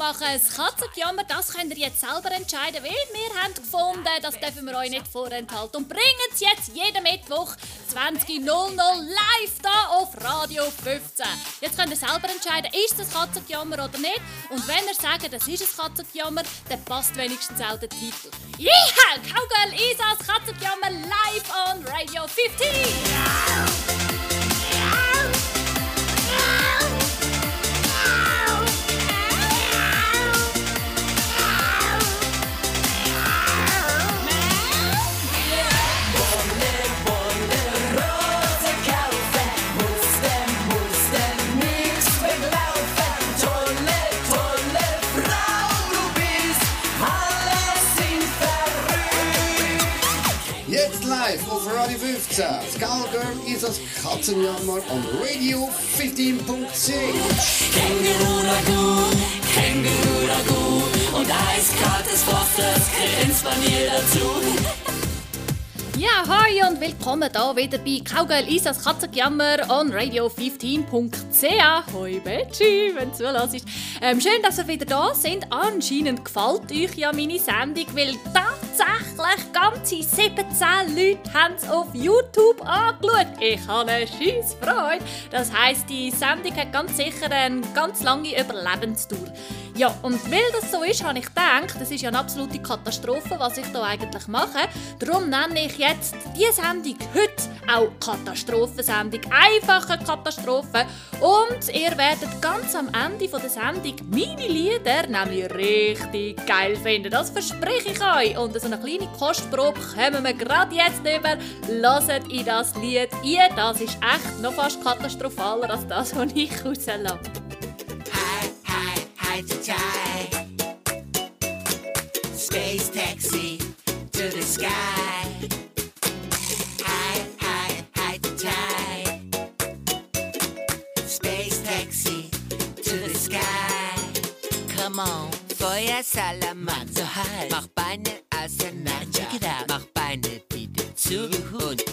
machen. Das Katzenjammer, das könnt ihr jetzt selber entscheiden, weil wir haben gefunden, das dürfen wir euch nicht vorenthalten. Und bringen es jetzt jeden Mittwoch 20.00 live da auf Radio 15. Jetzt könnt ihr selber entscheiden, ist das Katzenjammer oder nicht. Und wenn ihr sagt, das ist ein Katzenjammer, dann passt wenigstens auch der Titel. Yeah! Cowgirl Isas Katzenjammer live on Radio 15. Radio 15. Skullgirl ist das Katzenjammer on Radio 15.10. Känguru Ragout, Känguru Ragout und eiskaltes Fosters grinst bei mir dazu. Ja, hi und willkommen hier wieder bei Kaugel Isas Katzenjammer on Radio 15.ch. Hoi Betschi, wenn du zulässt. Ähm, schön, dass ihr wieder da sind. Anscheinend gefällt euch ja meine Sendung, weil tatsächlich ganze 17 Leute haben es auf YouTube angeschaut. Ich habe eine scheisse Freude. Das heisst, die Sendung hat ganz sicher eine ganz lange Überlebenstour. Ja, und weil das so ist, habe ich gedacht, das ist ja eine absolute Katastrophe, was ich hier eigentlich mache. Darum nenne ich jetzt diese Sendung heute auch Katastrophensendung. Einfache Katastrophe. Und ihr werdet ganz am Ende der Sendung meine Lieder nämlich richtig geil finden. Das verspreche ich euch. Und so eine kleine Kostprobe kommen wir gerade jetzt über. Hört in das Lied ihr. Das ist echt noch fast katastrophaler als das, was ich rauslasse high to tie. Space taxi to the sky. On, Feuersalamand, so high. Mach Beine auseinander. Check it out. Mach Beine wieder zu und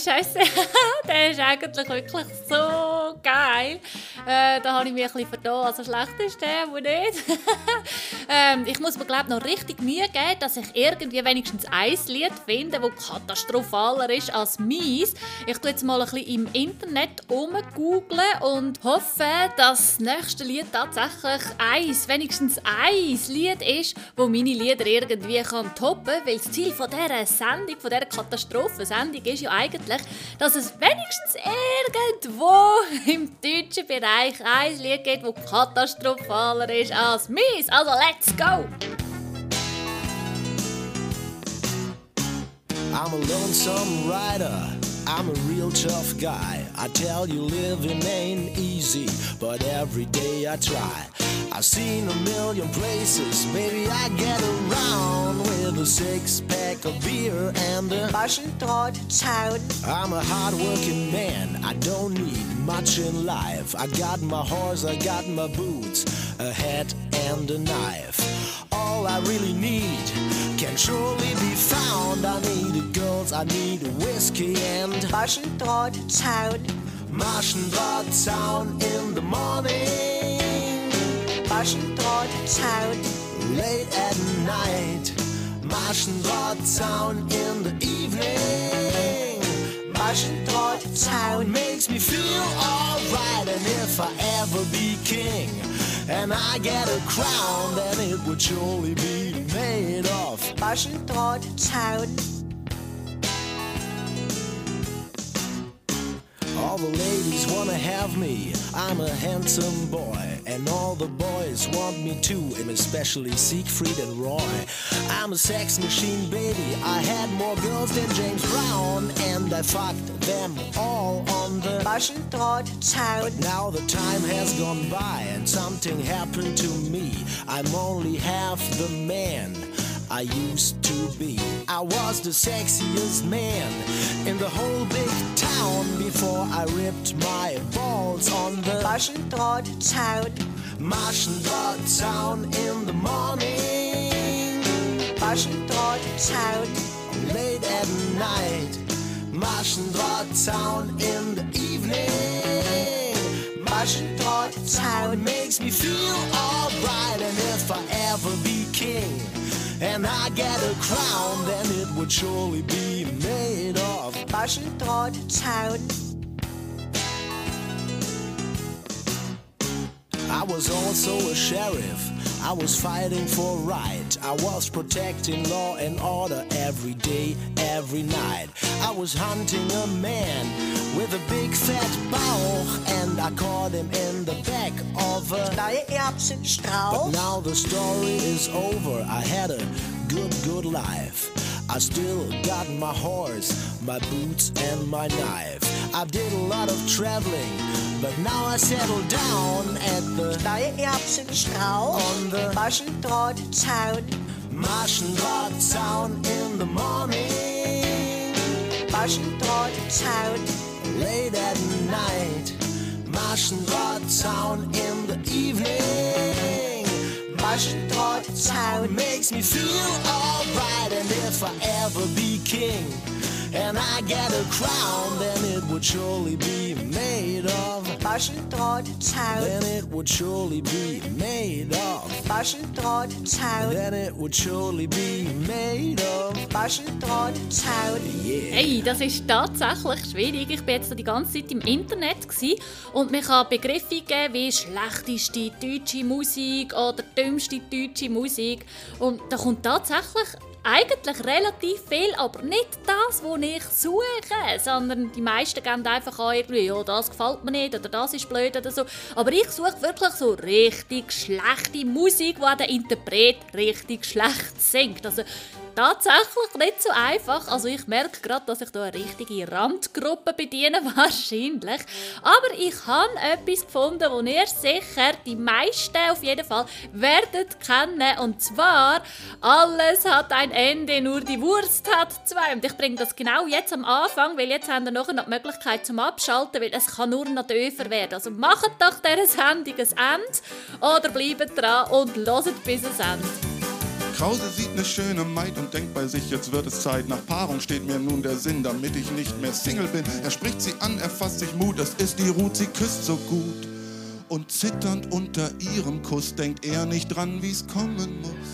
scheiße. der ist eigentlich wirklich so geil. Äh, da habe ich mich ein bisschen vertan. Also schlecht ist der, aber nicht. ähm, ich muss mir glaube noch richtig Mühe geben, dass ich irgendwie wenigstens ein Lied finde, das katastrophaler ist als meins. Ich tue jetzt mal ein bisschen im Internet umgoogeln und hoffe, dass das nächste Lied tatsächlich eins, wenigstens ein Lied ist, wo meine Lieder irgendwie kann toppen kann. Weil das Ziel von dieser Sendung, von dieser Katastrophensendung ist ja eigentlich, dass es wenigstens irgendwo im deutschen Bereich ein Lied gibt, das katastrophaler ist als meins. Also let's go! I'm a lonesome rider. I'm a real tough guy. I tell you, living ain't easy, but every day I try. I've seen a million places, maybe I get around with a six pack of beer and a Maschendraht town. I'm a hard working man, I don't need much in life. I got my horse, I got my boots, a hat and a knife. All I really need can surely be found. I need a girls, I need a whiskey and Maschendraht town. Maschendraht town in the morning. Maschendraht town late at night. Maschendraht town in the evening. Maschendraht town makes me feel alright. And if I ever be king and I get a crown, then it would surely be made of. Maschendraht All the ladies wanna have me. I'm a handsome boy, and all the boys want me too, and especially Siegfried and Roy. I'm a sex machine, baby. I had more girls than James Brown, and I fucked them all on the Maschendraht town. now the time has gone by and something happened to me. I'm only half the man I used to be. I was the sexiest man in the whole big town before I ripped my balls on the Maschendraht town. Maschendraht town in the morning. Maschendraht town. late at night. Maschendraht town in the evening. Maschendraht town makes me feel alright. And if I ever be king and I get a crown, then it would surely be made of. Maschendraht town. I was also a sheriff. I was fighting for right. I was protecting law and order every day, every night. I was hunting a man with a big fat Bauch, and I caught him in the back of a. But now the story is over. I had a good, good life. I still got my horse, my boots, and my knife. I did a lot of traveling, but now I settle down at the Neue Erbsenstrauch. on the Maschendraht town. Maschendraht town in the morning, Maschendraht town. late at night. Maschendraht town in the evening. Maschendraht town makes me feel alright, and if I ever be king. And I get a crown, then it would surely be made of. Maschendraht town. Then it would surely be made of. Maschendraht town. Then it would surely be made of. Maschendraht town. Yeah. Hey, das ist tatsächlich schwierig. Ich war jetzt die ganze Zeit im Internet gsi und mir kann Begriffe geben wie schlechteste deutsche Musik oder dümmste deutsche Musik. Und da kommt tatsächlich eigentlich relativ viel, aber nicht das, was ich suche, sondern die meisten geben einfach an, irgendwie, ja, das gefällt mir nicht oder das ist blöd oder so. Aber ich suche wirklich so richtig schlechte Musik, wo der Interpret richtig schlecht singt. Also tatsächlich nicht so einfach. Also ich merke gerade, dass ich da eine richtige Randgruppe bediene, wahrscheinlich. Aber ich habe etwas gefunden, wo ihr sicher, die meisten auf jeden Fall, werdet kennen. Und zwar, alles hat ein Ende, nur die Wurst hat zwei. Und ich bringe das genau jetzt am Anfang, weil jetzt haben wir nachher noch die Möglichkeit zum Abschalten, weil es kann nur noch döfer werden. Also macht doch dieser Sendung ein Ende oder bleibt dran und hört bis ans Ende. Krause sieht ne schöne Maid und denkt bei sich, jetzt wird es Zeit. Nach Paarung steht mir nun der Sinn, damit ich nicht mehr Single bin. Er spricht sie an, er fasst sich Mut, es ist die Ruth, sie küsst so gut. Und zitternd unter ihrem Kuss denkt er nicht dran, wie's kommen muss.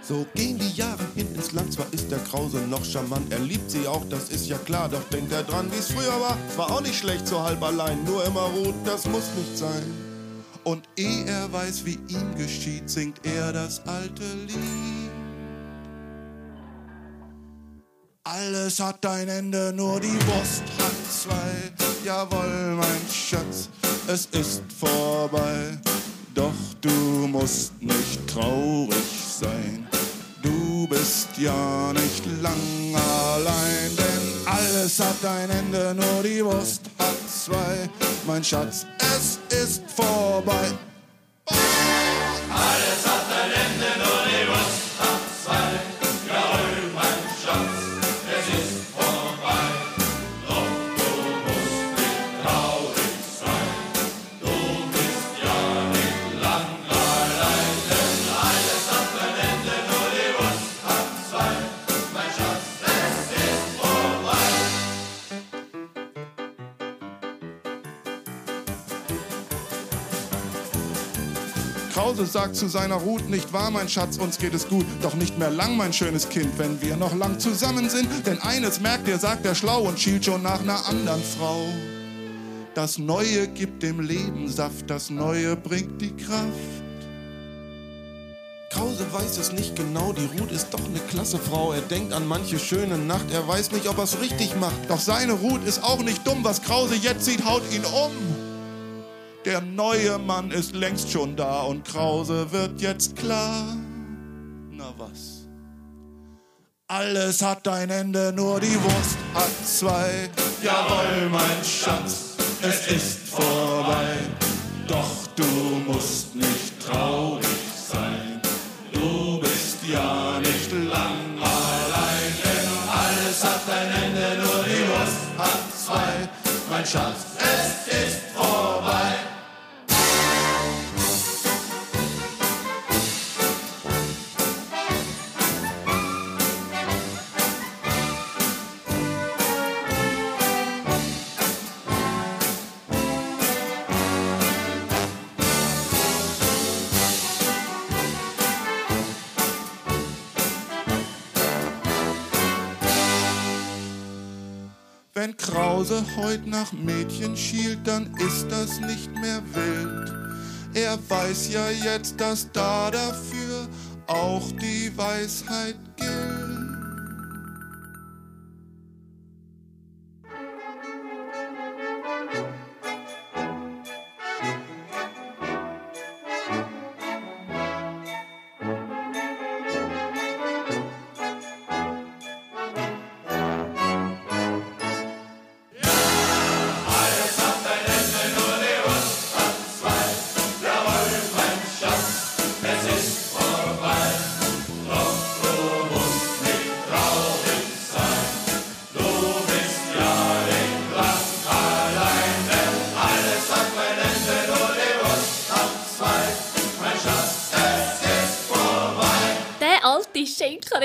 So gehen die Jahre hin ins Land, zwar ist der Krause noch charmant, er liebt sie auch, das ist ja klar, doch denkt er dran, wie's früher war. Es war auch nicht schlecht, so halb allein, nur immer Ruth, das muss nicht sein. Und ehe er weiß, wie ihm geschieht, singt er das alte Lied. Alles hat ein Ende, nur die Wurst hat zwei. Jawohl, mein Schatz, es ist vorbei. Doch du musst nicht traurig sein. Du bist ja nicht lang allein, denn alles hat ein Ende, nur die Wurst hat zwei. Mein Schatz, es ist vorbei. Krause sagt zu seiner Ruth, nicht wahr, mein Schatz, uns geht es gut. Doch nicht mehr lang, mein schönes Kind, wenn wir noch lang zusammen sind. Denn eines merkt ihr, sagt er schlau und schielt schon nach einer anderen Frau. Das Neue gibt dem Leben Saft, das Neue bringt die Kraft. Krause weiß es nicht genau, die Ruth ist doch eine klasse Frau. Er denkt an manche schöne Nacht, er weiß nicht, ob er's richtig macht. Doch seine Ruth ist auch nicht dumm, was Krause jetzt sieht, haut ihn um. Der neue Mann ist längst schon da und Krause wird jetzt klar. Na was? Alles hat ein Ende, nur die Wurst hat zwei. Jawohl, mein Schatz, es ist vorbei. Doch du musst nicht traurig sein. Du bist ja nicht lang allein. Denn alles hat ein Ende, nur die Wurst hat zwei. Mein Schatz, es ist Krause heut nach Mädchen schielt, dann ist das nicht mehr wild. Er weiß ja jetzt, dass da dafür auch die Weisheit gilt.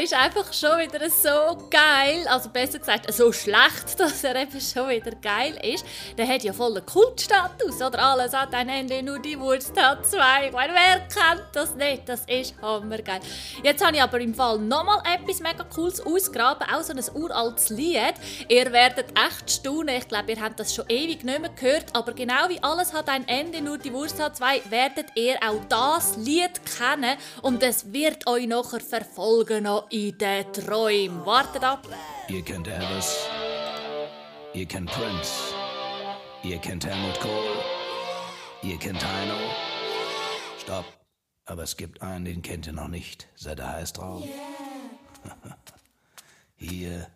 Ist einfach schon wieder so geil. Also besser gesagt, so schlecht, dass er eben schon wieder geil ist. Der hat ja voll einen Kultstatus, oder? Alles hat ein Ende, nur die Wurst hat zwei. Ich wer kennt das nicht? Das ist hammergeil. Jetzt habe ich aber im Fall nochmal etwas mega Cooles ausgraben, auch so ein uraltes Lied. Ihr werdet echt staunen. Ich glaube, ihr habt das schon ewig nicht mehr gehört. Aber genau wie alles hat ein Ende, nur die Wurst hat zwei, werdet ihr auch das Lied kennen. Und es wird euch nachher verfolgen noch in den Träumen. Wartet ab. Ihr kennt Elvis, ihr kennt Prince, ihr kennt Helmut Kohl, ihr kennt Heino. Stopp, aber es gibt einen, den kennt ihr noch nicht. Seid ihr heiß drauf? Hier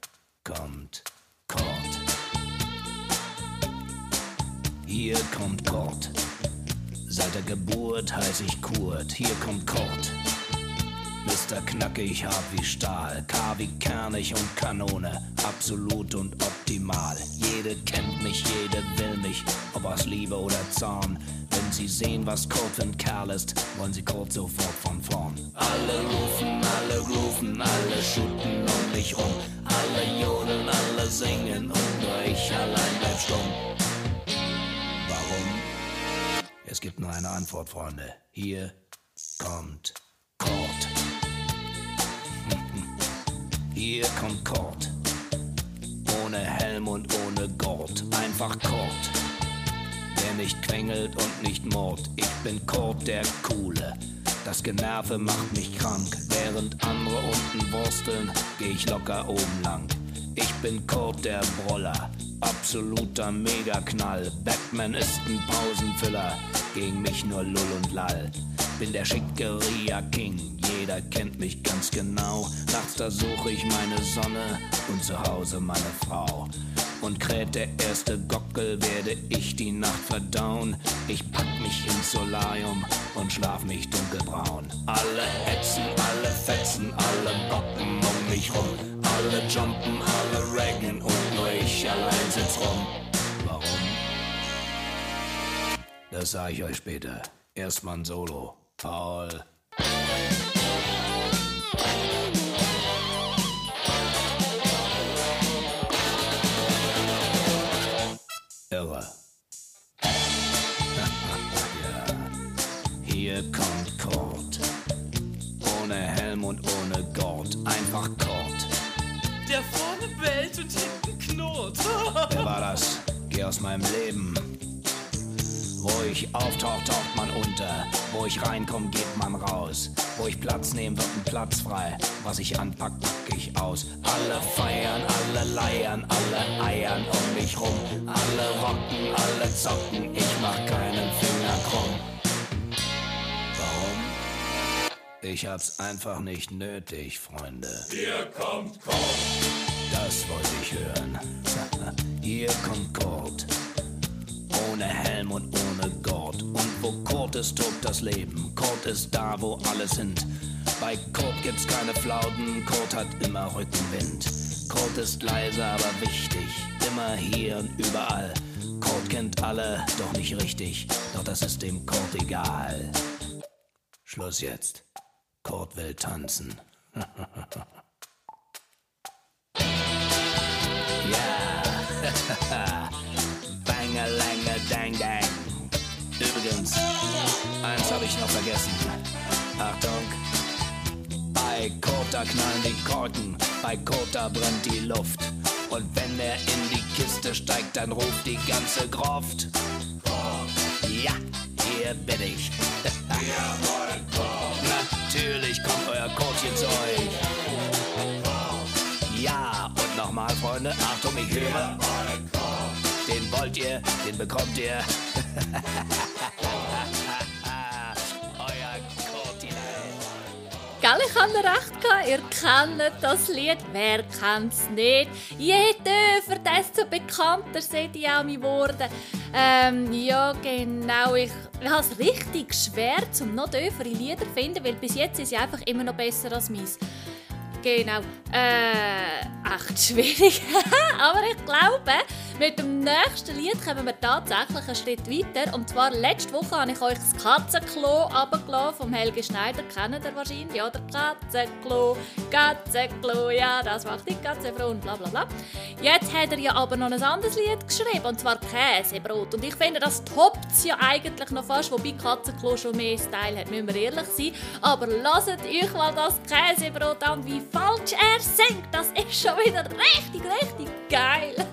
kommt Kort. Hier kommt Kort. Seit der Geburt heiß ich Kurt. Hier kommt Kort. Mr. Knackig, hart wie Stahl, K wie kernig und Kanone, absolut und optimal. Jede kennt mich, jede will mich, ob aus Liebe oder Zorn. Wenn sie sehen, was Kurt für Kerl ist, wollen sie Kurt sofort von vorn. Alle rufen, alle rufen, alle schütten um mich rum. Alle jodeln, alle singen und nur ich allein bleib stumm. Warum? Es gibt nur eine Antwort, Freunde. Hier kommt Hier kommt Kort. Ohne Helm und ohne Gurt. Einfach Kort. Der nicht quengelt und nicht mord. Ich bin Kort der Coole. Das Generve macht mich krank. Während andere unten wursteln, geh ich locker oben lang. Ich bin Kurt der Broller. Absoluter Megaknall. Batman ist ein Pausenfüller. Gegen mich nur Lull und Lall. Bin der Schickeria King. Jeder kennt mich ganz genau. Nachts da suche ich meine Sonne und zu Hause meine Frau. Und kräht der erste Gockel, werde ich die Nacht verdauen. Ich pack mich ins Solarium und schlaf mich dunkelbraun. Alle hetzen, alle fetzen, alle bocken um mich rum. Alle jumpen, alle raggen und nur ich allein sitz rum. Warum? Das sag ich euch später. Erstmal ein Solo. Paul. Irre. ja. Hier kommt Kurt. Ohne Helm und ohne Gurt. Einfach Kurt. Der vorne bellt und hinten knurrt. Wer war das? Geh aus meinem Leben. Wo ich auftauch, taucht man unter. Wo ich reinkomm, geht man raus. Wo ich Platz nehm, wird ein Platz frei. Was ich anpack, pack ich aus. Alle feiern, alle leiern, alle eiern um mich rum. Alle rocken, alle zocken, ich mach keinen Finger krumm. Warum? Ich hab's einfach nicht nötig, Freunde. Hier kommt Kurt. Das wollte ich hören. Hier kommt Kurt. Ohne Helm und ohne Gurt. Und wo Kurt ist, tobt das Leben. Kurt ist da, wo alle sind. Bei Kurt gibt's keine Flauten, Kurt hat immer Rückenwind. Kurt ist leise, aber wichtig. Immer hier und überall. Kurt kennt alle, doch nicht richtig. Doch das ist dem Kurt egal. Schluss jetzt. Kurt will tanzen. Ja. ich noch vergessen. Achtung. Bei Kota knallen die Korken, bei Kota brennt die Luft. Und wenn er in die Kiste steigt, dann ruft die ganze Gruft. Ja, hier bin ich. Natürlich kommt euer Kotchen zu euch. Ja, und nochmal, Freunde, Achtung, ich höre. Den wollt ihr, den bekommt ihr. Gell, ich habe recht gehabt. Ihr kennt das Lied. Wer kennt es nicht? Je tiefer, desto bekannter seid ihr auch geworden. Ähm, ja, genau. Ich, ich habe es richtig schwer, um noch tiefere Lieder zu finden, weil bis jetzt ist sie einfach immer noch besser als meins. Genau. Äh, echt schwierig. Aber ich glaube, mit dem nächsten Lied kommen wir tatsächlich einen Schritt weiter. Und zwar letzte Woche habe ich euch das Katzenklo runtergelassen vom Helge Schneider. Kennt ihr wahrscheinlich, oder? Katzenklo, Katzenklo, ja, das macht die Katzenfrau und bla bla bla. Jetzt hat er ja aber noch ein anderes Lied geschrieben, und zwar Käsebrot. Und ich finde, das toppt ja eigentlich noch fast, wobei Katzenklo schon mehr Style hat, müssen wir ehrlich sein. Aber lasst euch mal das Käsebrot an, wie falsch er singt. Das ist schon wieder richtig, richtig geil.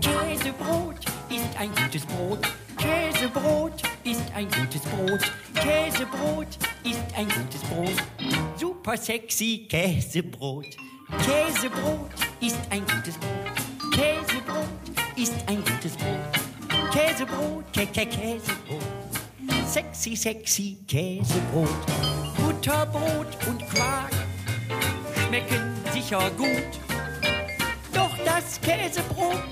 Käsebrot ist ein gutes Brot. Käsebrot ist ein gutes Brot. Käsebrot ist ein gutes Brot. Super sexy Käsebrot. Käsebrot ist ein gutes Brot. Käsebrot ist ein gutes Brot. Käsebrot, Kä Kä Käsebrot. Sexy, sexy Käsebrot. Butterbrot und Quark schmecken sicher gut. Doch das Käsebrot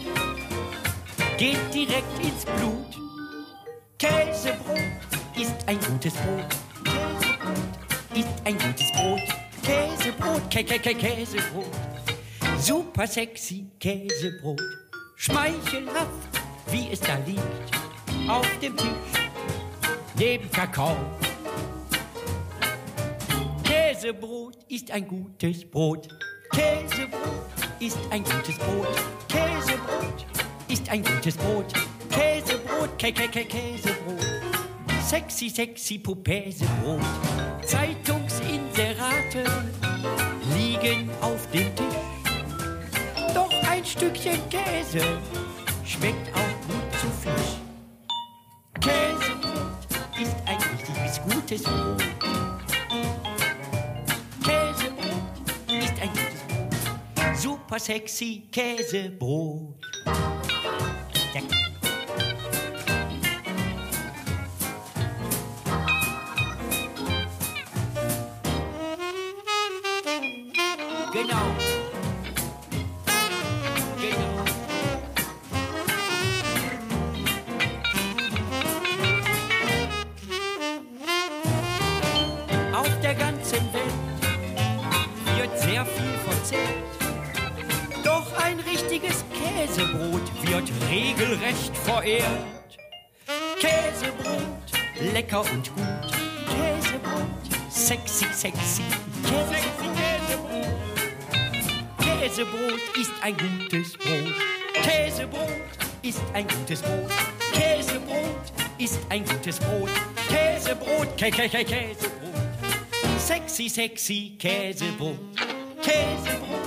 geht direkt ins Blut. Käsebrot ist ein gutes Brot. Käsebrot ist ein gutes Brot. Käsebrot, Kä Kä Kä Käsebrot. Super sexy Käsebrot. Schmeichelhaft, wie es da liegt. Auf dem Tisch, neben Kakao. Käsebrot ist ein gutes Brot. Käsebrot ist ein gutes Brot. Käsebrot ist ein gutes Brot. Käsebrot, Kä Kä Kä Käsebrot. Sexy, sexy Pupäsebrot. Zeitungsinserate liegen auf dem Tisch. Doch ein Stückchen Käse schmeckt auch gut zu Fisch. Käsebrot ist ein richtiges gutes Brot. Käsebrot ist ein gutes Brot. Super sexy Käsebrot. Genau. Lecker und gut. Käsebrot, sexy, sexy. Käsebrot. Käsebrot ist ein gutes Brot. Käsebrot ist ein gutes Brot. Käsebrot ist ein gutes Brot. Käsebrot, Kä Kä Kä Käsebrot. Sexy, sexy Käsebrot. Käsebrot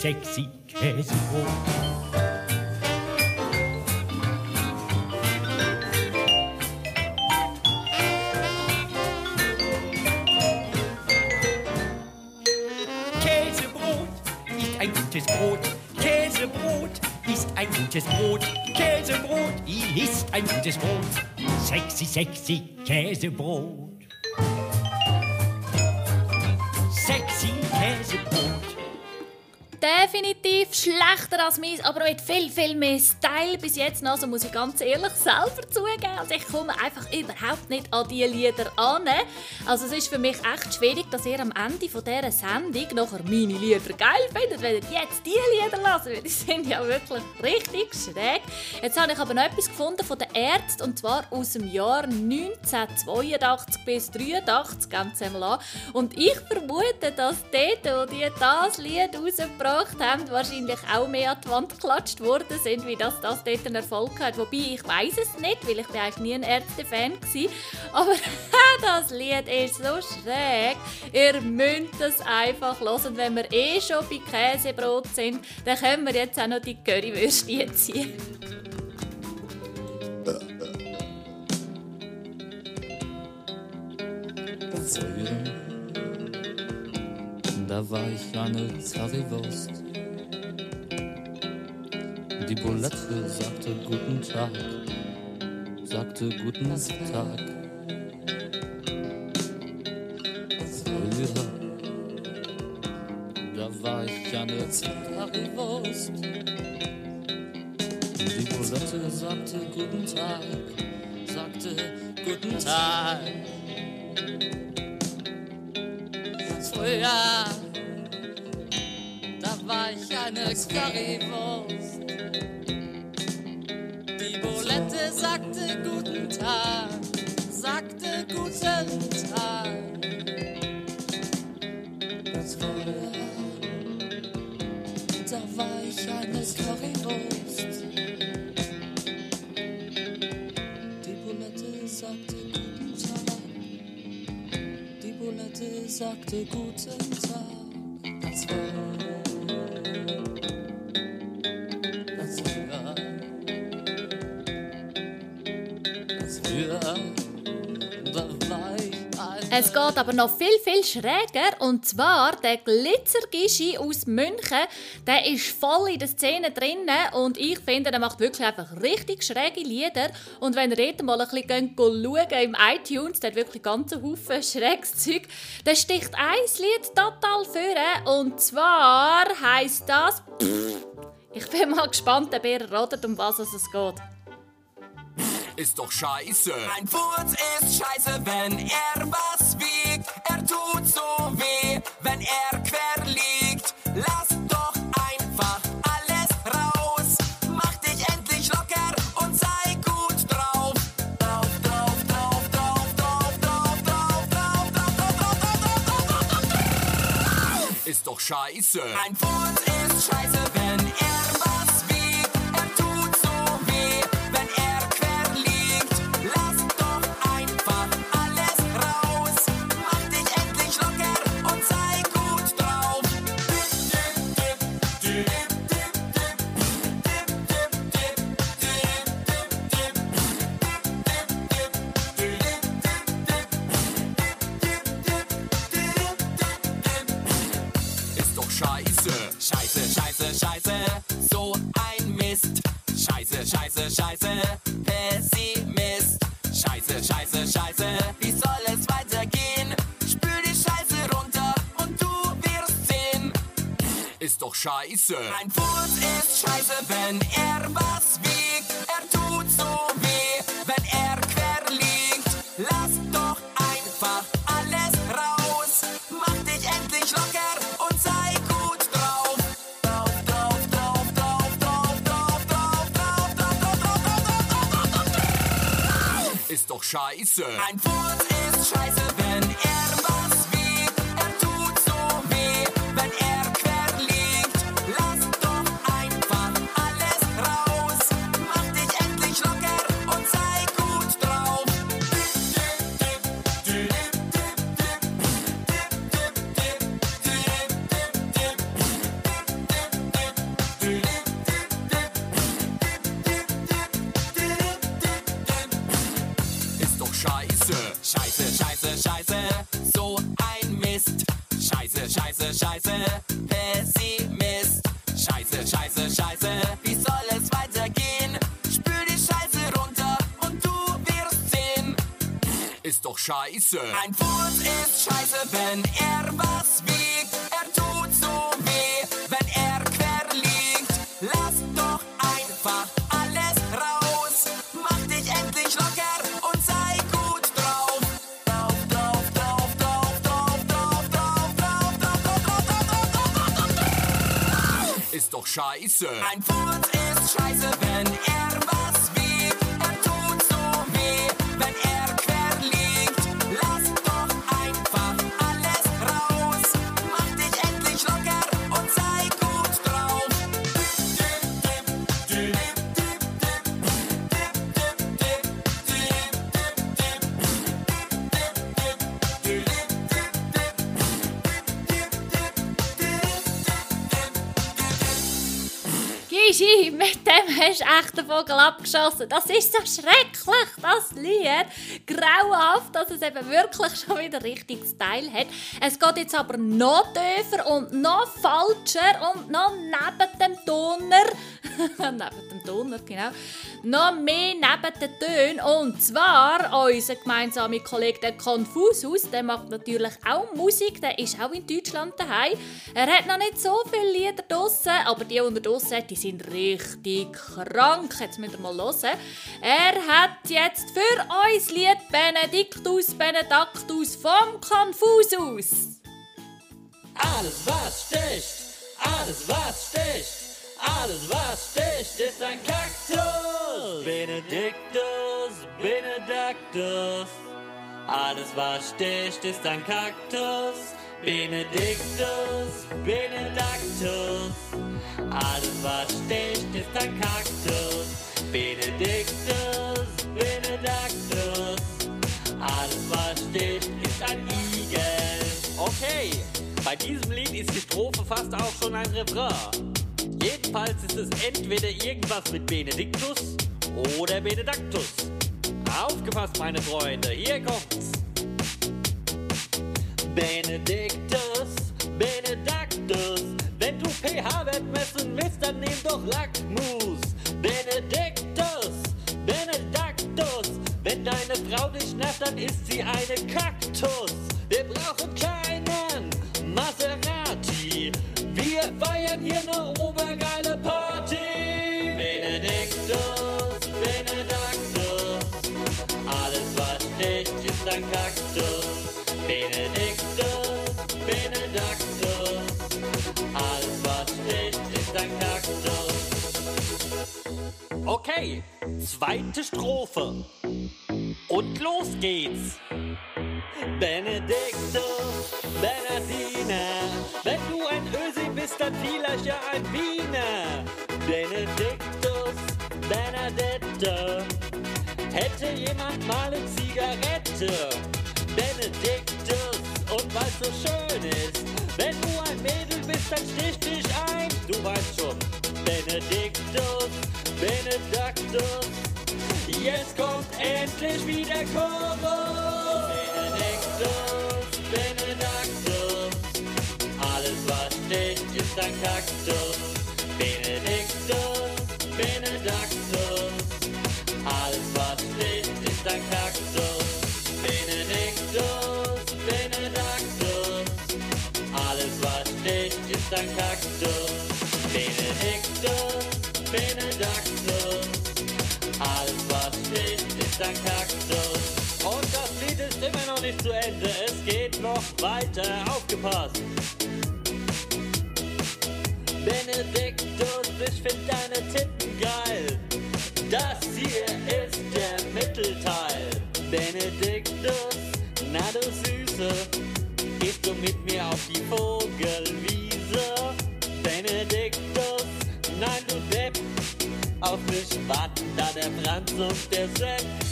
sexy Käsebrot. Käsebrot ist ein gutes Brot. Käsebrot ist ein gutes Brot. Käsebrot ist ein gutes Brot. Sexy, sexy Käsebrot. Schlechter als meins, aber mit viel, viel mehr Style bis jetzt noch, also muss ich ganz ehrlich selber zugeben. Also ich komme einfach überhaupt nicht an diese Lieder an. Also es ist für mich echt schwierig, dass ihr am Ende von dieser Sendung nachher meine Lieder geil findet, wenn ihr jetzt diese Lieder lasst, weil die sind ja wirklich richtig schräg. Jetzt habe ich aber noch etwas gefunden von den Ärzten, und zwar aus dem Jahr 1982 bis 1983, ganz einmal an. Und ich vermute, dass dort, wo die das Lied rausgebracht haben, wahrscheinlich auch mehr an die Wand geklatscht worden sind, wie das, das dort einen Erfolg hat. Wobei, ich weiß es nicht, weil ich bin eigentlich nie ein Ärzte-Fan war. Aber das Lied ist so schräg. Ihr müsst es einfach hören. Wenn wir eh schon bei Käsebrot sind, dann können wir jetzt auch noch die Currywürste ziehen. Früher, da war ich eine Currywurst. Die Bulette sagte guten Tag, sagte guten Tag. Früher, da war ich eine Currywurst. Die Bulette sagte guten Tag, sagte guten Tag. Früher, da war ich eine Currywurst. Sagte guten Tag, sagte guten Tag. Früher, da war ich eine Currywurst. Die Bulette sagte guten Tag. Die Bulette sagte guten Tag. Es geht aber noch viel, viel schräger. Und zwar der Glitzergischi aus München. Der ist voll in der Szene drin. Und ich finde, der macht wirklich einfach richtig schräge Lieder. Und wenn ihr dort mal ein bisschen schauen im iTunes, der hat wirklich ganz Haufen schräges Zeug, dann sticht ein Lied total vor. Und zwar heisst das. Ich bin mal gespannt, ob ihr ratet, um was es geht. Ist doch scheiße. Ein Furz ist scheiße, wenn er was wiegt. Er tut so weh, wenn er quer liegt. Lass doch einfach alles raus. Mach dich endlich locker und sei gut drauf. Drauf, drauf, drauf, drauf, drauf, drauf, drauf, drauf, drauf, drauf, drauf, drauf, drauf, drauf. Ist doch scheiße. Ein Furz ist scheiße, scheiße. Ein Furz ist scheiße, wenn er was wiegt. Er tut so weh, wenn er quer liegt. Lass doch einfach alles raus. Mach dich endlich locker und sei gut drauf. Drauf, drauf, drauf, drauf, drauf, drauf, drauf, drauf, drauf, drauf, drauf, drauf, drauf, drauf. Ist doch scheiße. Ein Furz ist scheiße, wenn er was scheiße. Ein Furz ist scheiße, wenn er was wiegt. Er tut so weh, wenn er quer liegt. Lass doch einfach alles raus. Mach dich endlich locker und sei gut drauf. Drauf, drauf, drauf, drauf, drauf, drauf, drauf, drauf, drauf, drauf, drauf, drauf, drauf, drauf, drauf. Ist doch scheiße. Ein Furz ist scheiße, wenn er dem hast du echt den Vogel abgeschossen. Das ist so schrecklich, das Lied. Grauenhaft, dass es eben wirklich schon wieder richtig Style hat. Es geht jetzt aber noch tiefer und noch falscher und noch neben dem Toner. neben dem Toner, genau. Noch mehr neben den Tönen. Und zwar unser gemeinsamer Kollege, der Confusus, der macht natürlich auch Musik. Der ist auch in Deutschland daheim. Er hat noch nicht so viele Lieder draussen, aber die unter draussen, die sind richtig krank. Jetzt müsst ihr mal hören. Er hat jetzt für uns Lied Benedictus Benedactus vom Confusus. Alles was sticht, alles was sticht, alles was sticht ist ein Kaktus. Benedictus, Benedictus. Alles was sticht ist ein Kaktus. Benedictus, Benedictus. Alles was sticht ist ein Kaktus. Benedictus, Benedictus. Alles was sticht ist ein Igel. Okay, bei diesem Lied ist die Strophe fast auch schon ein Refrain. Jedenfalls ist es entweder irgendwas mit Benedictus oder Benedactus. Aufgepasst, meine Freunde, hier kommt's. Benedictus, Benedactus. Wenn du pH-Wert messen willst, dann nimm doch Lackmus. Benedictus, Benedactus. Wenn deine Frau dich nervt, dann ist sie eine Kaktus. Wir brauchen keinen Maserati. Wir feiern hier eine obergeile Party. Benedictus, Benedactus. Alles was sticht ist ein Kaktus. Benedictus, Benedactus. Alles was sticht ist ein Kaktus. Okay, zweite Strophe. Und los geht's. Benedictus, Bernardiner. Wenn du ein Ösi bist, dann vielleicht ja ein Wiener. Benedictus, Bernadette. Hätte jemand mal eine Zigarette? Benedictus, und weil's so schön ist, wenn du ein Mädel bist, dann stich dich ein. Du weißt schon, Benedictus, Benedictus. Jetzt kommt endlich wieder Chorus. Ist. Benedictus, Benedictus. Alles was sticht ist ein Kaktus. Benedictus, Benedictus. Alles was sticht ist ein Kaktus. Benedictus, Benedictus. Alles was sticht ist ein Kaktus. Und das Lied ist immer noch nicht zu Ende. Es geht noch weiter. Aufgepasst. Benedictus, ich find deine Titten geil. Das hier ist der Mittelteil. Benedictus, na du Süße, gehst du mit mir auf die Vogelwiese? Benedictus, nein du Depp, auf mich warten da der Franz und der Sepp.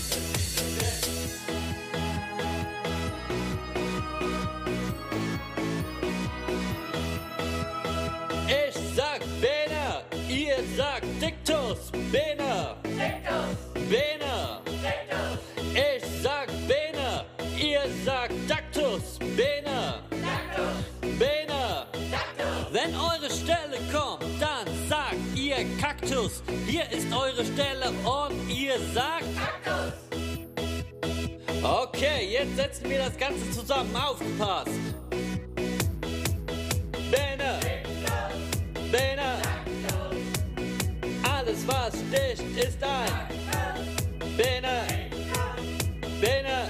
Kommt, dann sagt ihr Kaktus. Hier ist eure Stelle und ihr sagt Kaktus. Okay, jetzt setzen wir das Ganze zusammen. Aufgepasst. Bene. Bene. Alles was sticht ist ein Bene. Bene.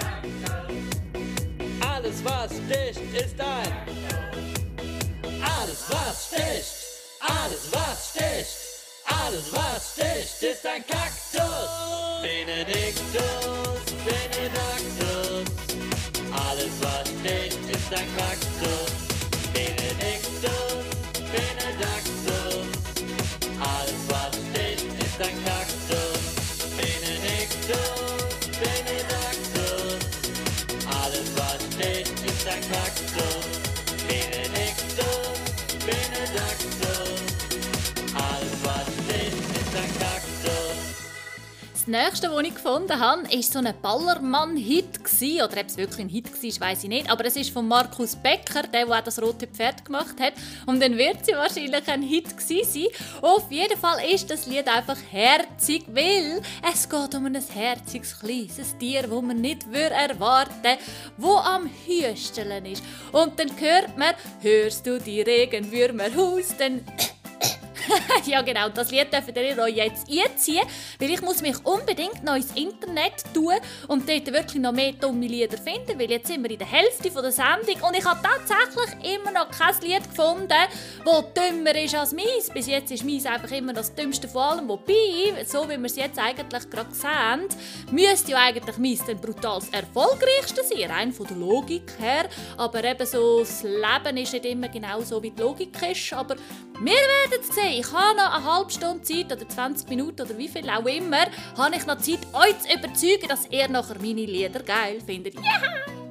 Alles was sticht ist ein Alles was sticht. Alles was sticht. Alles was sticht ist ein Kaktus. Benediktus, Benedaktus. Alles was sticht ist ein Kaktus. Benediktus, Das nächste, was ich gefunden habe, war so ein Ballermann-Hit. Oder ob es wirklich ein Hit war, weiß ich nicht. Aber es ist von Markus Becker, der, der auch das rote Pferd gemacht hat. Und dann wird sie wahrscheinlich ein Hit sein. Auf jeden Fall ist das Lied einfach herzig, weil es geht um ein herziges, kleines Tier, das man nicht würde erwarten wo am Hüsteln ist. Und dann hört man, hörst du die Regenwürmer husten? ja genau, das Lied dürft ihr euch jetzt einziehen, weil ich muss mich unbedingt noch ins Internet tun und dort wirklich noch mehr dumme Lieder finden, weil jetzt sind wir in der Hälfte von der Sendung und ich habe tatsächlich immer noch kein Lied gefunden, das dümmer ist als meins. Bis jetzt ist meins einfach immer das dümmste von allem, wobei, so wie wir es jetzt eigentlich gerade sehen, müsste ja eigentlich meins dann brutal das erfolgreichste sein, rein von der Logik her, aber eben so, das Leben ist nicht immer genau so, wie die Logik ist, aber wir werden es sehen. Ich habe noch eine halbe Stunde Zeit oder 20 Minuten oder wie viel auch immer, habe ich noch Zeit, euch zu überzeugen, dass ihr nachher meine Lieder geil findet. Ja!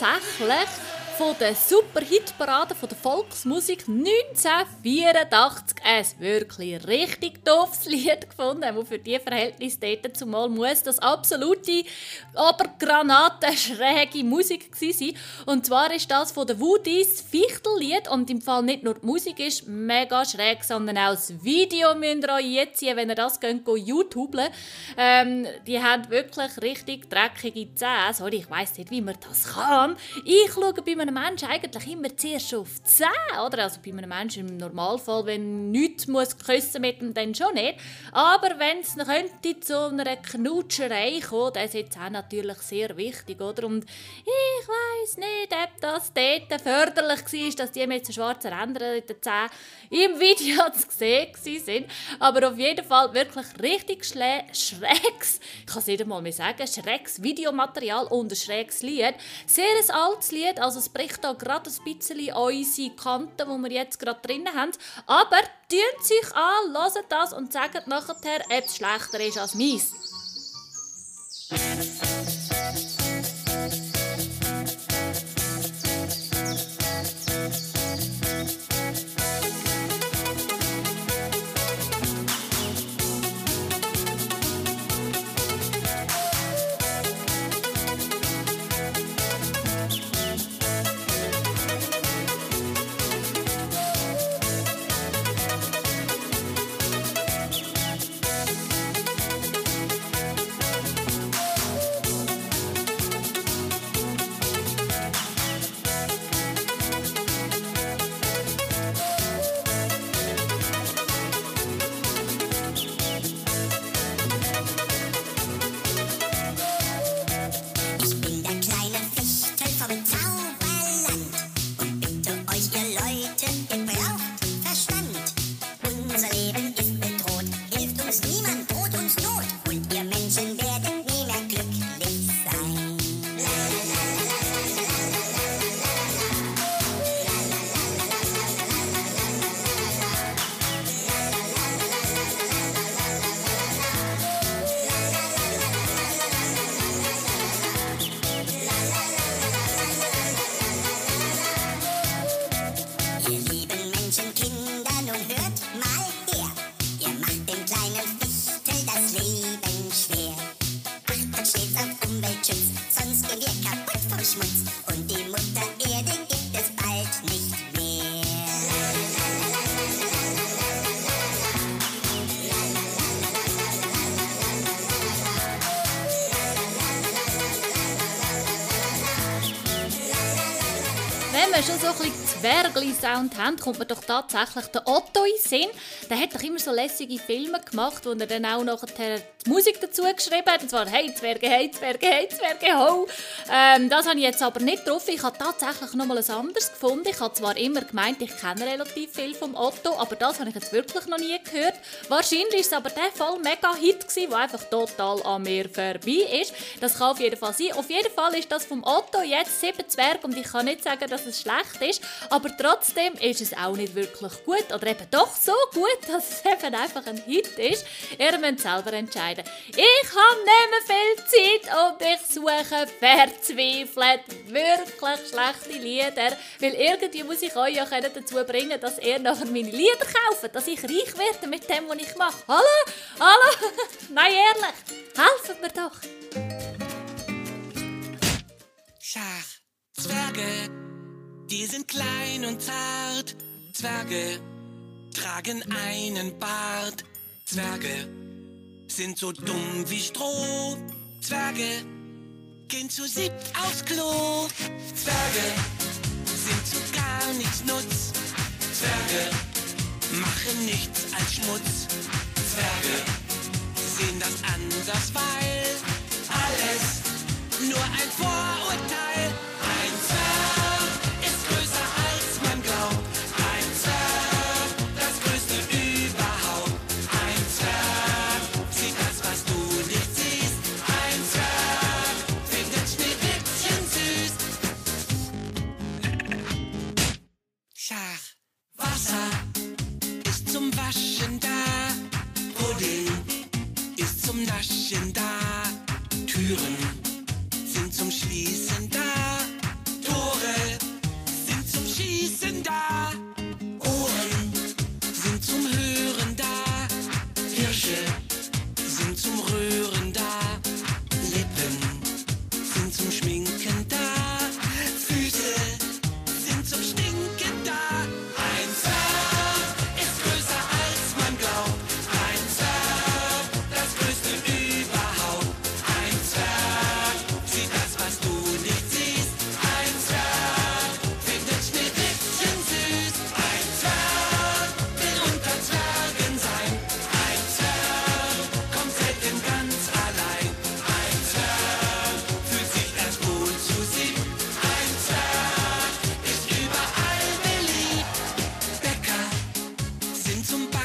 Tatsächlich von der Super-Hit-Parade von der Volksmusik 1984 ein wirklich richtig doofes Lied gefunden, wo für die Verhältnisse dort zumal muss das absolute Obergranaten schräge Musik sein. Und zwar ist das von den Woodies Fichtellied und im Fall nicht nur die Musik ist mega schräg, sondern auch das Video müsst ihr euch jetzt ziehen, wenn ihr das könnt, go YouTubeln. Ähm, die haben wirklich richtig dreckige Zähne. Sorry, ich weiss nicht, wie man das kann. Ich schaue bei einem Menschen eigentlich immer zuerst auf die Zähne, oder? Also bei einem Menschen im Normalfall, wenn nichts muss küssen mit ihm, dann schon nicht. Aber wenn es könnte zu einer Knutscherei kommen, dann sind die Zähne natürlich sehr wichtig, oder? Und ich weiss nicht, ob das dort förderlich war, dass die mit so schwarzen Rändern in den Zähnen im Video zu sehen waren. Aber auf jeden Fall wirklich richtig schräges, ich kann es einmal mehr sagen, schräges Videomaterial und ein schräges Lied. Sehr ein altes Lied, also es bricht da gerade ein bisschen unsere Kanten, die wir jetzt gerade drin haben. Aber tun sich an, hören das und sagen nachher, ob es schlechter ist als meins. Wir schon so ein bisschen Zwergli-Sound haben, kommt mir doch tatsächlich der Otto in Sinn. Der hat doch immer so lässige Filme gemacht, wo er dann auch nachher die Musik dazu geschrieben hat. Und zwar «Hey Zwerge, hey Zwerge, hey Zwerge, ho!» Ähm, Das habe ich jetzt aber nicht drauf. Ich habe tatsächlich noch mal ein anderes gefunden. Ich habe zwar immer gemeint, ich kenne relativ viel vom Otto, aber das habe ich jetzt wirklich noch nie gehört. Wahrscheinlich war es aber der Fall mega Hit der einfach total an mir vorbei ist. Das kann auf jeden Fall sein. Auf jeden Fall ist das vom Otto jetzt sieben Zwerge und ich kann nicht sagen, dass es schlecht ist, aber trotzdem ist es auch nicht wirklich gut oder eben doch so gut, dass es eben einfach ein Hit ist. Ihr müsst selber entscheiden. Ich habe nicht mehr viel Zeit und ich suche verzweifelt wirklich schlechte Lieder, weil irgendwie muss ich euch ja dazu bringen, dass ihr nachher meine Lieder kauft, dass ich reich werde mit dem, was ich mache. Hallo? Hallo? Nein, ehrlich, helft mir doch. Schach. Zwerge, die sind klein und zart. Zwerge tragen einen Bart. Zwerge sind so dumm wie Stroh. Zwerge gehen zu siebt aufs Klo. Zwerge sind zu gar nichts Nutz. Zwerge machen nichts als Schmutz. Zwerge sehen das anders, weil alles nur ein Vorurteil. Sind zum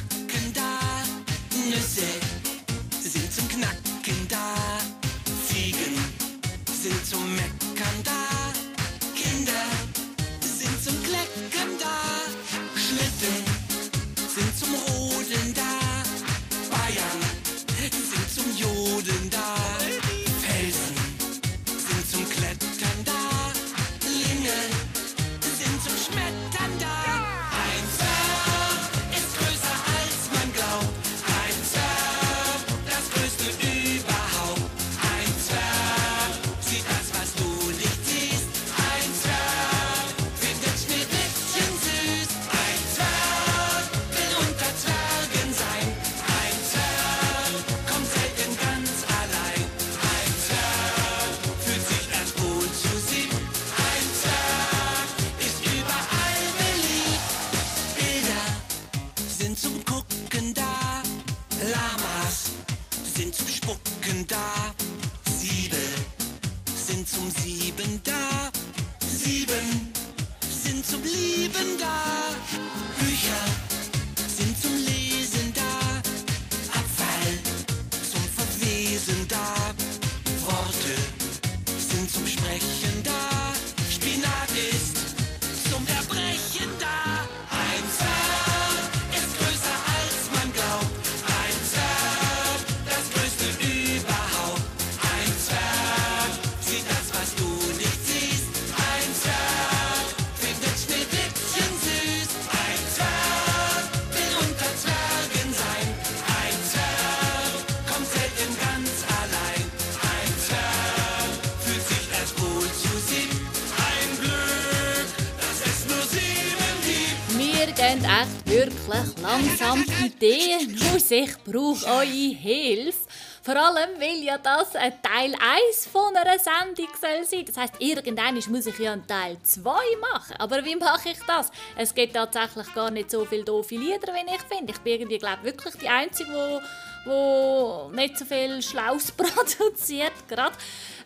gehen echt wirklich langsam die Ideen aus. Ich brauche eure Hilfe. Vor allem, weil ja das ein Teil 1 von einer Sendung soll sein. Das heisst, irgendwann muss ich ja einen Teil 2 machen. Aber wie mache ich das? Es gibt tatsächlich gar nicht so viele doofe Lieder, wie ich finde. Ich bin irgendwie, glaube wirklich die Einzige, die wo nicht so viel Schlaus produziert gerade.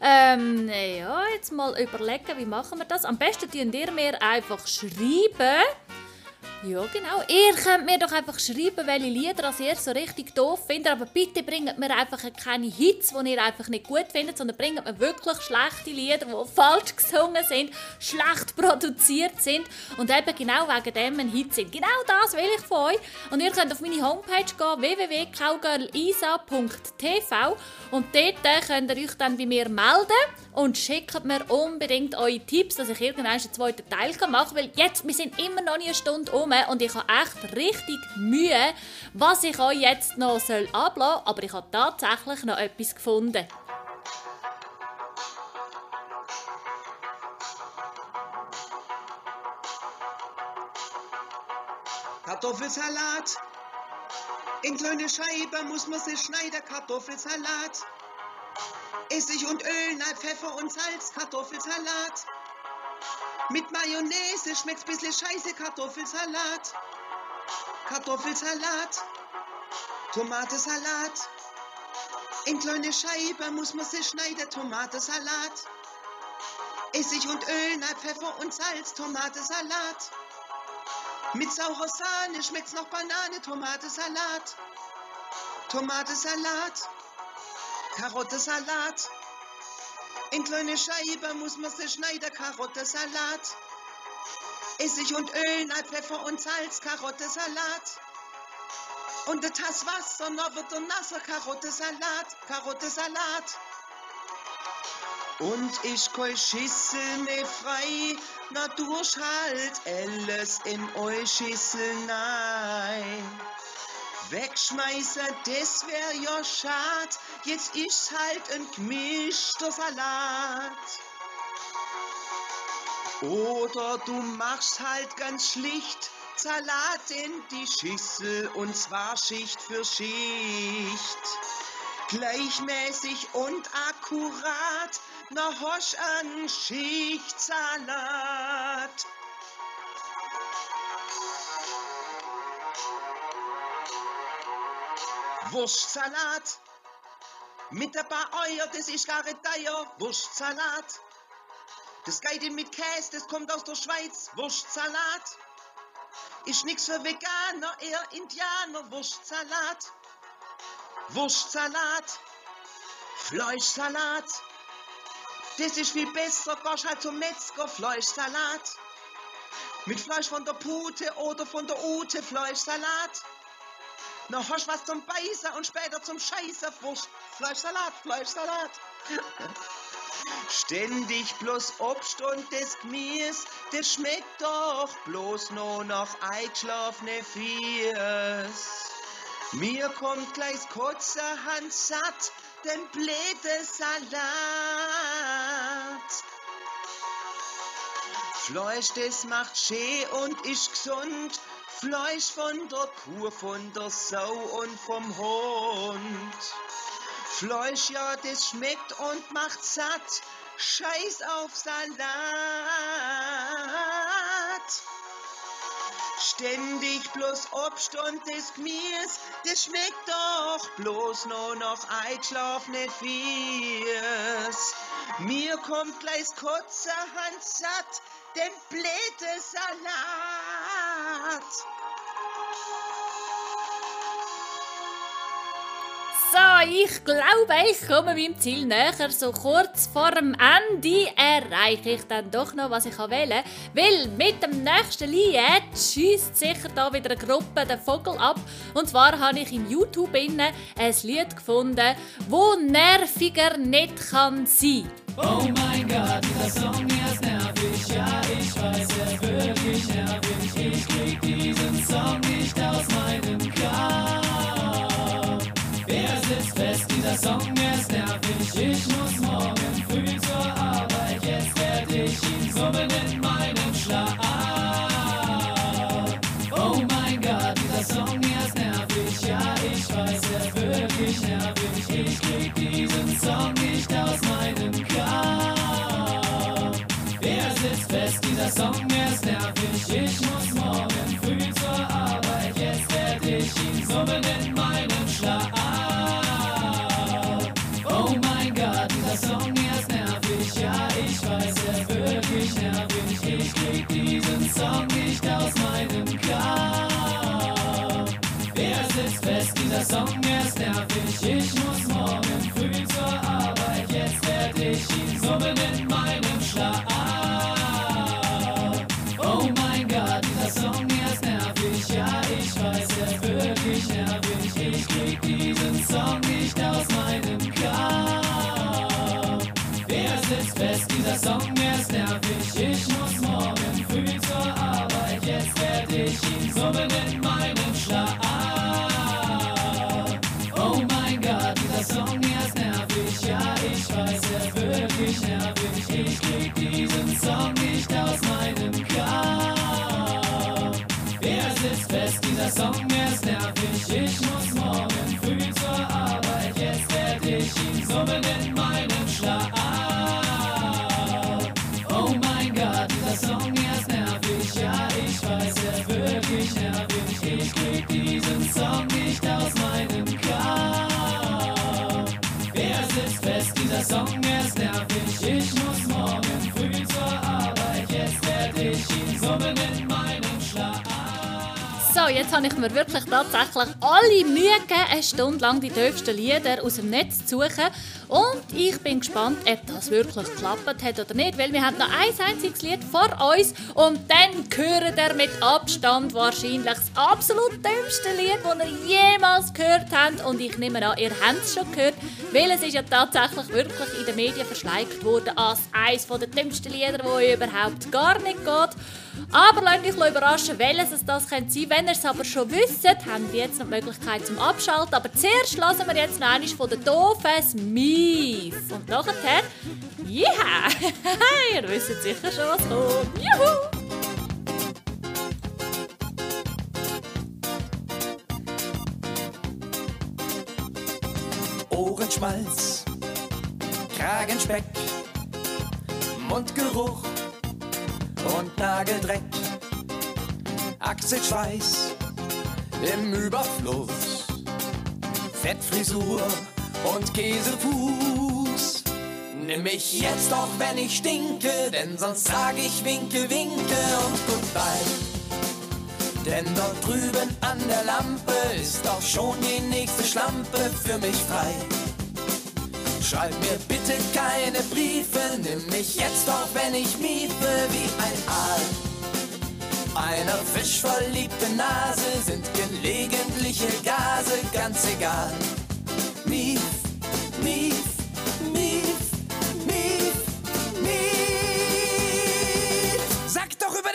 Ähm, ja, jetzt mal überlegen, wie machen wir das? Am besten tun ihr mir einfach schreiben. Ja, genau. Ihr könnt mir doch einfach schreiben, welche Lieder als ihr so richtig doof findet. Aber bitte bringt mir einfach keine Hits, die ihr einfach nicht gut findet, sondern bringt mir wirklich schlechte Lieder, die falsch gesungen sind, schlecht produziert sind und eben genau wegen dem ein Hit sind. Genau das will ich von euch. Und ihr könnt auf meine Homepage gehen, www.cowgirlisa.tv und dort könnt ihr euch dann bei mir melden und schickt mir unbedingt eure Tipps, dass ich irgendwann einen zweiten Teil machen kann. Weil jetzt, wir sind immer noch nicht eine Stunde um und ich habe echt richtig Mühe, was ich euch jetzt noch ablassen soll. Aber ich habe tatsächlich noch etwas gefunden. Kartoffelsalat. In kleine Scheiben muss man sie schneiden. Kartoffelsalat. Essig und Öl, nein, Pfeffer und Salz. Kartoffelsalat. Mit Mayonnaise schmeckt's bisschen scheiße. Kartoffelsalat. Kartoffelsalat. Tomatesalat. In kleine Scheiben muss man sie schneiden, Tomatensalat. Essig und Öl, Neid, Pfeffer und Salz, Tomatensalat. Mit saurer Sahne schmeckt's noch Banane, Tomatensalat. Tomatensalat. Karottensalat. In kleine Scheiben muss man sie schneiden, Karottensalat. Essig und Öl, Neid, Pfeffer und Salz, Karottensalat. Und eine Tasse Wasser, noch wird ein nasser Karottensalat, Karottensalat. Und ich koi Schissel mehr frei, na durchhalt alles in eu Schissel nein. Wegschmeißen, das wär ja schad, jetzt ist halt ein gemischter Salat. Oder du machst halt ganz schlicht Salat in die Schüssel und zwar Schicht für Schicht. Gleichmäßig und akkurat, na hosch an Schichtsalat. Wurstsalat. Mit ein paar Eier, das ist gar nicht teuer. Wurstsalat. Das in mit Käse, das kommt aus der Schweiz. Wurstsalat. Ist nix für Veganer, eher Indianer. Wurstsalat. Wurstsalat. Fleischsalat. Das ist viel besser, gehst halt zum Metzger. Fleischsalat. Mit Fleisch von der Pute oder von der Ute. Fleischsalat. Na, hast was zum Beißen und später zum Scheiße. Wurst, Fleischsalat, Fleischsalat. Ständig bloß Obst und das Gemüse, das schmeckt doch bloß nur noch eingeschlafene Fies. Mir kommt gleich kurzerhand satt, den bläde Salat. Fleisch, das macht schön und ist gesund. Fleisch von der Kuh, von der Sau und vom Hund. Fleisch, ja, das schmeckt und macht satt. Scheiß auf Salat. Ständig bloß Obst und das Gemüse, das schmeckt doch bloß nur noch eingeschlafene Fies. Mir kommt gleich kurzerhand satt, den bläte Salat. So, ich glaube, ich komme meinem Ziel näher. So kurz vor dem Ende erreiche ich dann doch noch, was ich wählen Weil mit dem nächsten Lied schießt sicher da wieder eine Gruppe den Vogel ab. Und zwar habe ich im YouTube innen ein Lied gefunden, wo nerviger nicht kann sein. Oh mein Gott, dieser Song ist nervig, ja, ich weiß, er ist wirklich nervig. Ich krieg diesen Song nicht aus meinem Kopf. Er sitzt fest, dieser Song ist nervig. Ich muss morgen früh zur Arbeit, jetzt werd ich ihn summen in meinem dieser Song, ist nervig. Ich muss morgen früh zur Arbeit, jetzt werd ich ihn summen in meinem Schlaf. Oh mein Gott, dieser Song, ist nervig. Ja, ich weiß, er ist wirklich nervig. Ich krieg diesen Song nicht aus meinem Kopf. Er sitzt fest, dieser Song, ist nervig. Ich jetzt habe ich mir wirklich tatsächlich alle Mühe gegeben, eine Stunde lang die tiefsten Lieder aus dem Netz zu suchen. Und ich bin gespannt, ob das wirklich geklappt hat oder nicht, weil wir haben noch ein einziges Lied vor uns und dann hören ihr mit Abstand wahrscheinlich das absolut dümmste Lied, das ihr jemals gehört habt. Und ich nehme an, ihr habt es schon gehört, weil es ist ja tatsächlich wirklich in den Medien verschleicht worden als eines der dümmsten Lieder, die überhaupt gar nicht geht. Aber lasst euch überraschen, welches es das könnte sein. Wenn ihr es aber schon wisst, habt ihr jetzt noch die Möglichkeit zum Abschalten. Aber zuerst lassen wir jetzt noch einmal von den Doofes Mief. Und nachher, ja, ihr wisst sicher schon, was kommt. Juhu! Ohrenschmalz, Kragenspeck, Mundgeruch und Nageldreck, Achselschweiß im Überfluss, Fettfrisur und Käsefuß. Nimm mich jetzt auch, wenn ich stinke, denn sonst sag ich winke, winke und goodbye. Denn dort drüben an der Lampe ist auch schon die nächste Schlampe für mich frei. Schreib mir bitte keine Briefe, nimm mich jetzt auch, wenn ich miefe wie ein Aal. Einer fischverliebten Nase sind gelegentliche Gase ganz egal. Mief, mief,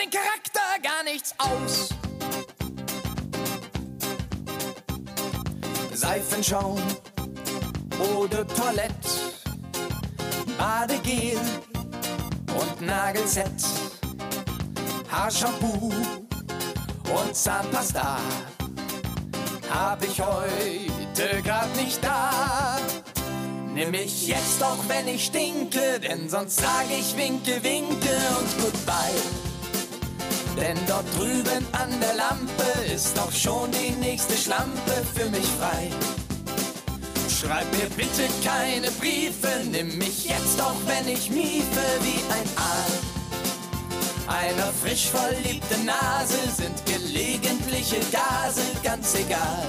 Den Charakter gar nichts aus. Seifenschaum oder Toilette, Badegel und Nagelset, Haarshampoo und Zahnpasta hab ich heute grad nicht da. Nimm mich jetzt auch, wenn ich stinke, denn sonst sag ich winke, winke und goodbye. Denn dort drüben an der Lampe ist auch schon die nächste Schlampe für mich frei. Schreib mir bitte keine Briefe, nimm mich jetzt auch, wenn ich miefe wie ein Aal. Einer frisch verliebten Nase sind gelegentliche Gase ganz egal.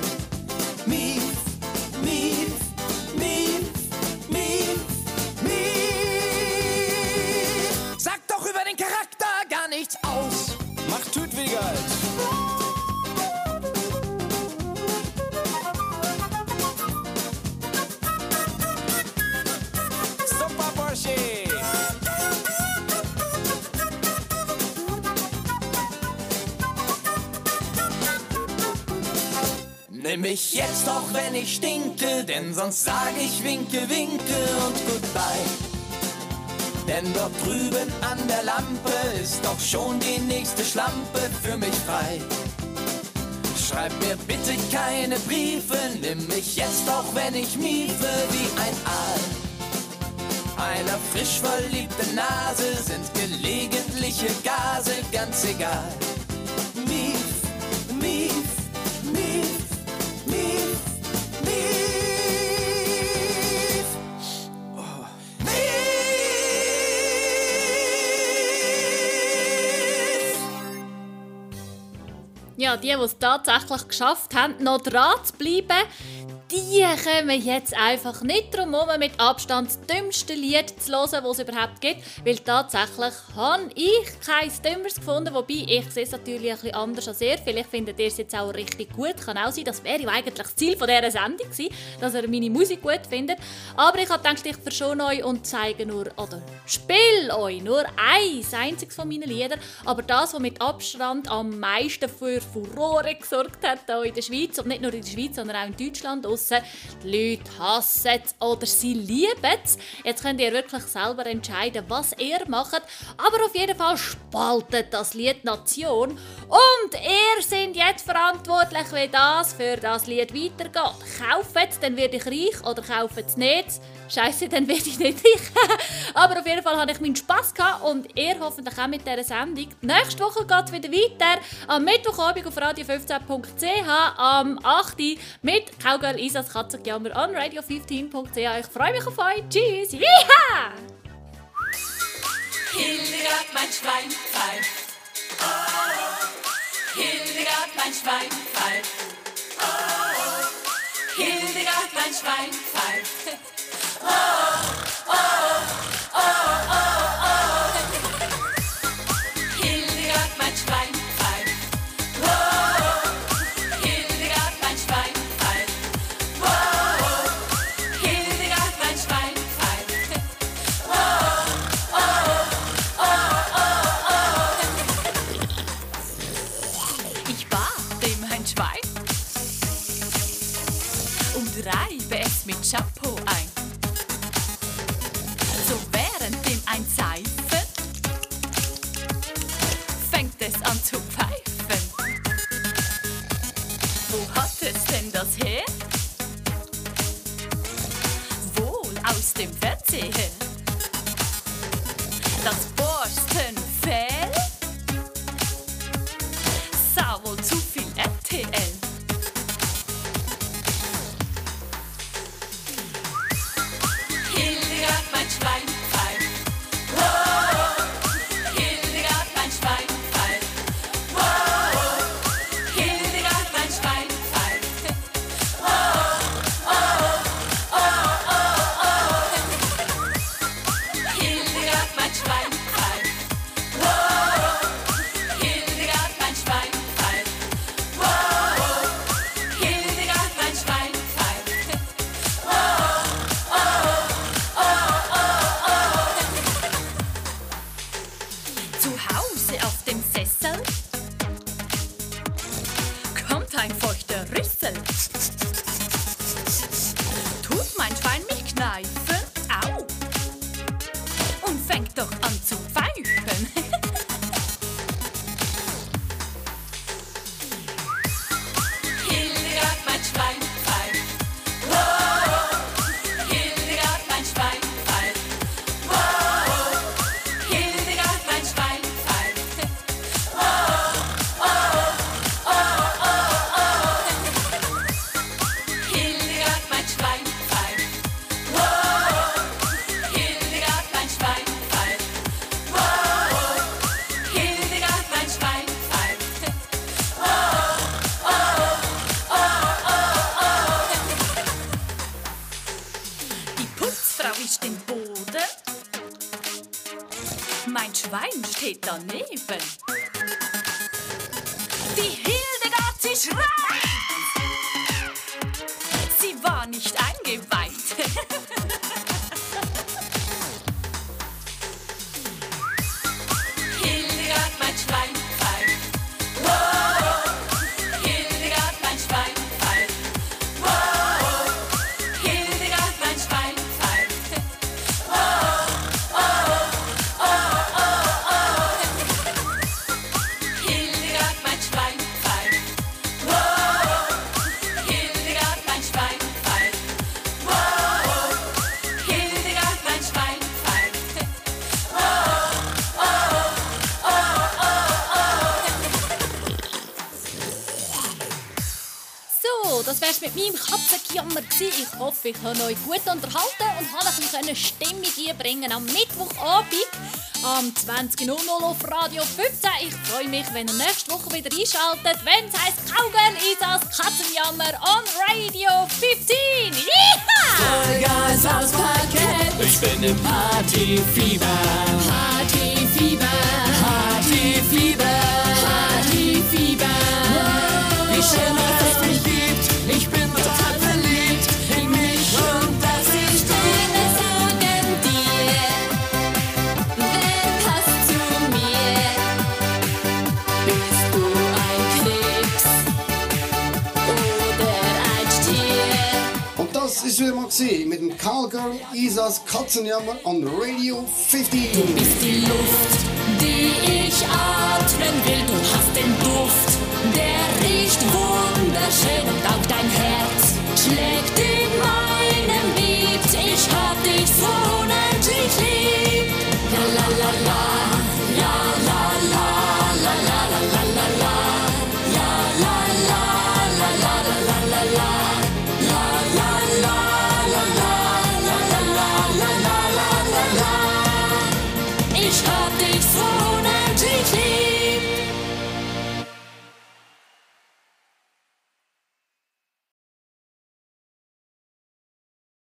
Mich jetzt auch, wenn ich stinke, denn sonst sag ich winke, winke und goodbye. Denn dort drüben an der Lampe ist doch schon die nächste Schlampe für mich frei. Schreib mir bitte keine Briefe, nimm mich jetzt auch, wenn ich miefe wie ein Aal. Einer frisch verliebten Nase sind gelegentliche Gase ganz egal. Ja, die, die es tatsächlich geschafft haben, noch dran zu bleiben, die kommen jetzt einfach nicht drum herum, mit Abstand das dümmste Lied zu hören, das es überhaupt gibt. Weil tatsächlich habe ich kein dümmeres gefunden. Wobei, ich sehe es natürlich ein bisschen anders als ihr. Vielleicht findet ihr es jetzt auch richtig gut. Kann auch sein, das wäre eigentlich das Ziel dieser Sendung gewesen, dass ihr meine Musik gut findet. Aber ich habe gedacht, ich verschone euch und zeige nur, oder spiele euch nur eins einziges von meinen Liedern. Aber das, was mit Abstand am meisten für Furore gesorgt hat hier in der Schweiz, und nicht nur in der Schweiz, sondern auch in Deutschland draussen. Die Leute hassen es oder sie lieben es. Jetzt könnt ihr wirklich selber entscheiden, was ihr macht. Aber auf jeden Fall spaltet das Lied Nation. Und ihr seid jetzt verantwortlich, wie das für das Lied weitergeht. Kauft es, dann werde ich reich, oder kauft es nicht. Scheiße, dann werde ich nicht reich. Aber auf jeden Fall hatte ich meinen Spass gehabt und ihr hoffentlich auch mit dieser Sendung. Nächste Woche geht es wieder weiter. Am Mittwochabend auf radio15.ch am 8. Mit Cowgirl Isas Katzengejammer an radio15.ch. Ich freue mich auf euch. Tschüss. Yeeha! hat mein Schwein, fein. Oh. Hildegard, mein Schwein pfeift. Oh, oh. Hildegard, mein Schwein pfeift. Oh, oh. dem Fernsehen. Das Borstenfell. meinem Katzenjammer. Ich hoffe, ich habe euch gut unterhalten und habe ein Stimmung einbringen am Mittwochabend am 20.00 auf Radio 15. Ich freue mich, wenn ihr nächste Woche wieder einschaltet, wenn es heisst ist Isas Katzenjammer on Radio 15. Vollgas aufs Parkett, ich bin im Partyfieber. Partyfieber, Partyfieber, Partyfieber. Partyfieber. Wow. C mit dem Callgirl Isas Katzenjammer on Radio 15. Du bist die Luft, die ich atmen will. Du hast den Duft, der riecht wunderschön. Und auch dein Herz schlägt in meinem Beat. Ich hab dich so unendlich lieb. La la la la.